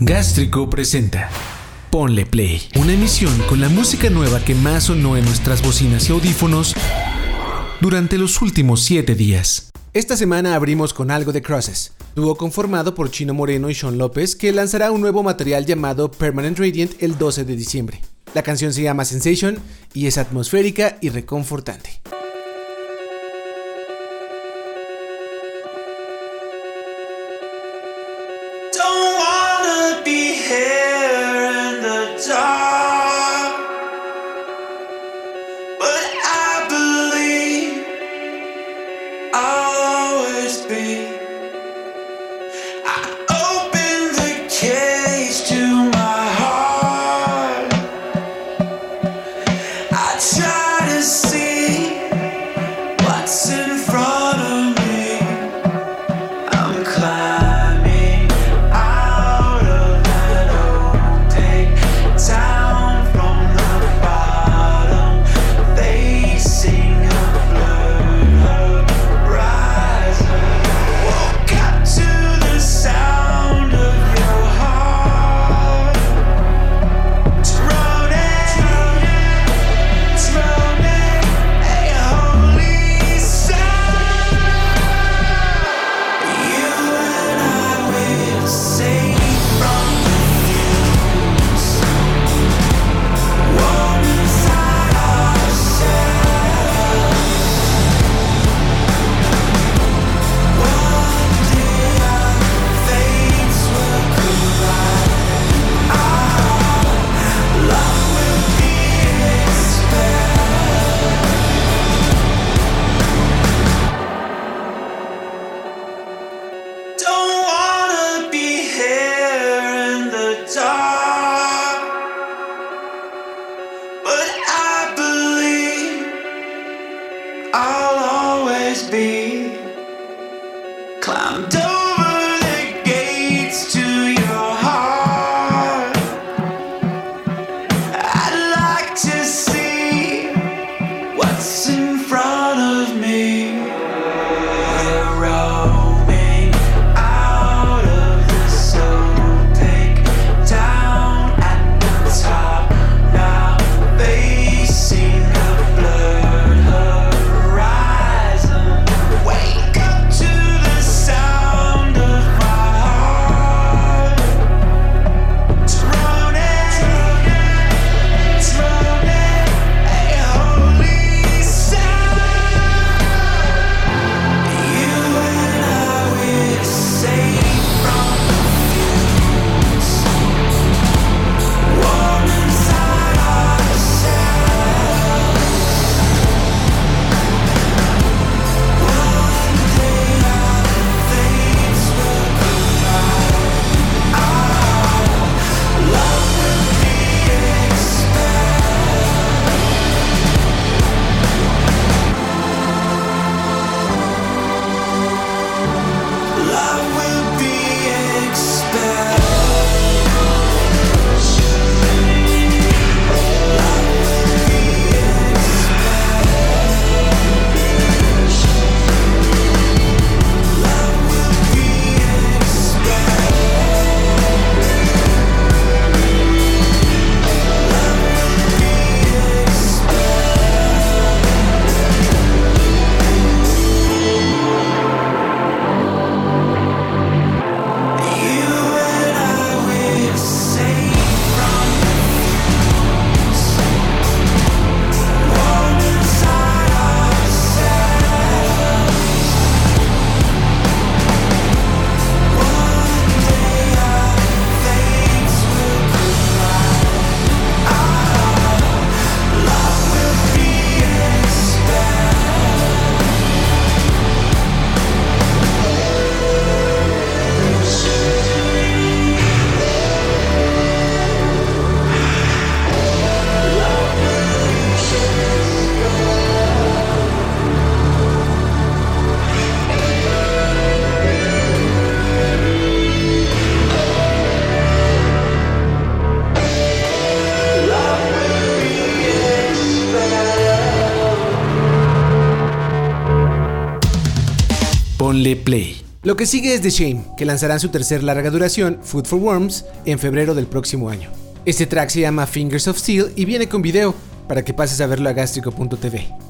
Gástrico presenta Ponle Play, una emisión con la música nueva que más sonó en nuestras bocinas y audífonos durante los últimos 7 días. Esta semana abrimos con algo de Crosses, dúo conformado por Chino Moreno y Sean López, que lanzará un nuevo material llamado Permanent Radiant el 12 de diciembre. La canción se llama Sensation y es atmosférica y reconfortante. Que sigue es The Shame, que lanzarán su tercer larga duración, Food for Worms, en febrero del próximo año. Este track se llama Fingers of Steel y viene con video para que pases a verlo a gastrico.tv.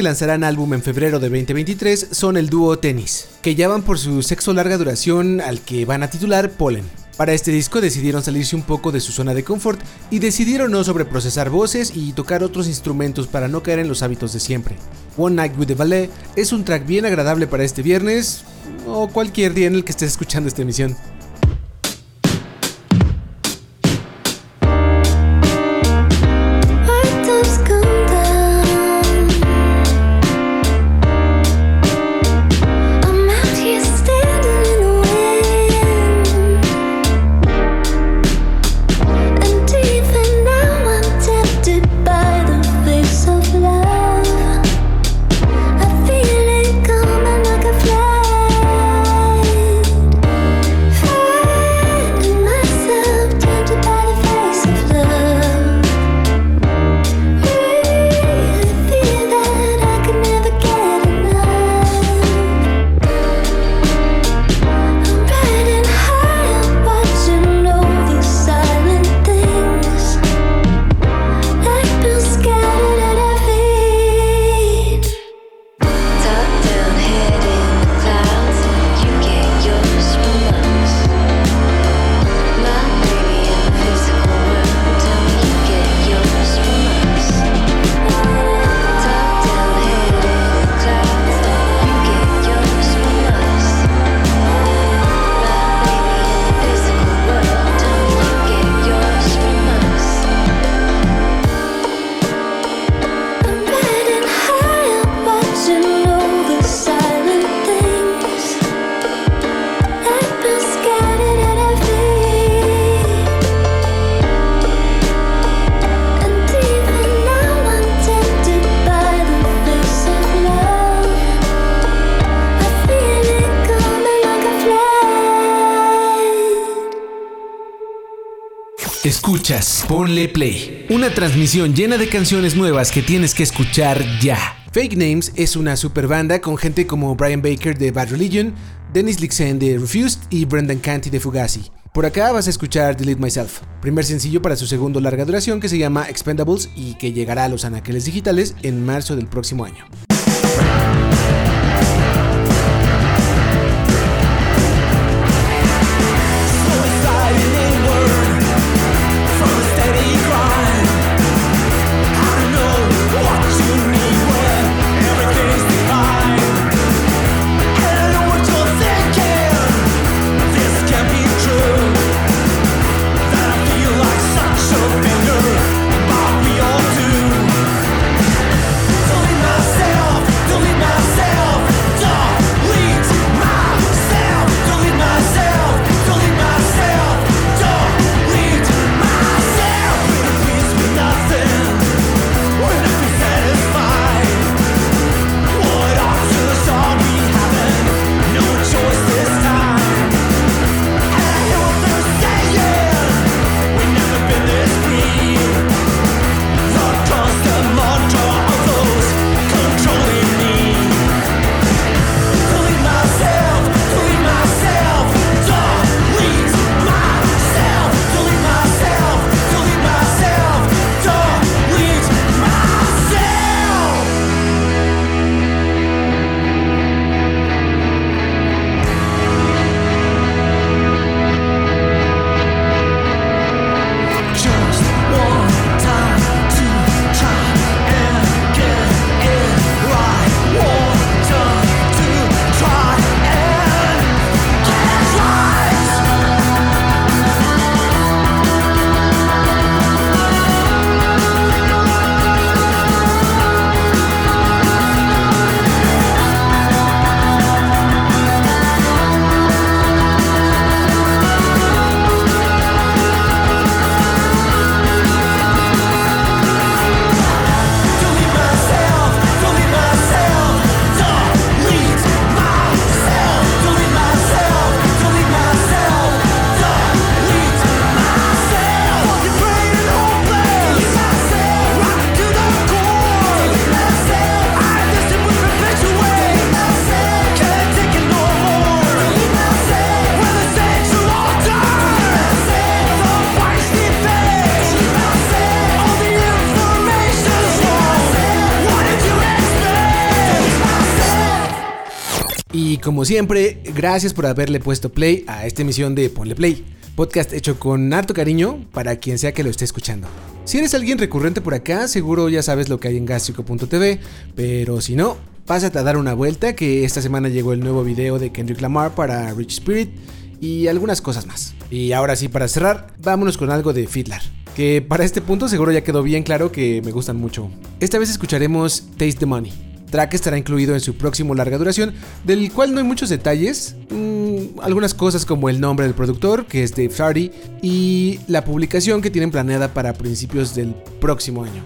que lanzarán álbum en febrero de 2023 son el dúo Tennis, que ya van por su sexo larga duración al que van a titular Pollen. Para este disco decidieron salirse un poco de su zona de confort y decidieron no sobreprocesar voces y tocar otros instrumentos para no caer en los hábitos de siempre. One Night with the Ballet es un track bien agradable para este viernes o cualquier día en el que estés escuchando esta emisión. Escuchas, ponle play. Una transmisión llena de canciones nuevas que tienes que escuchar ya. Fake Names es una super banda con gente como Brian Baker de Bad Religion, Dennis Lixen de Refused y Brendan Canty de Fugazi. Por acá vas a escuchar Delete Myself, primer sencillo para su segundo larga duración que se llama Expendables y que llegará a los anaqueles digitales en marzo del próximo año. Como siempre, gracias por haberle puesto play a esta emisión de Ponle Play, podcast hecho con harto cariño para quien sea que lo esté escuchando. Si eres alguien recurrente por acá, seguro ya sabes lo que hay en gástrico.tv, pero si no, pásate a dar una vuelta que esta semana llegó el nuevo video de Kendrick Lamar para Rich Spirit y algunas cosas más. Y ahora sí, para cerrar, vámonos con algo de Fiddler. Que para este punto seguro ya quedó bien claro que me gustan mucho. Esta vez escucharemos Taste the Money track estará incluido en su próximo larga duración, del cual no hay muchos detalles, mm, algunas cosas como el nombre del productor, que es Dave Sardy, y la publicación que tienen planeada para principios del próximo año.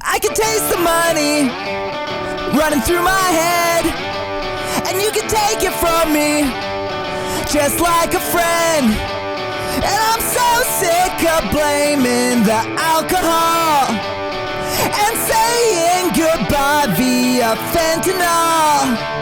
I can taste the money running through my head, and you can take it from me, just like a friend. And I'm so sick of blaming the alcohol and saying goodbye via fentanyl.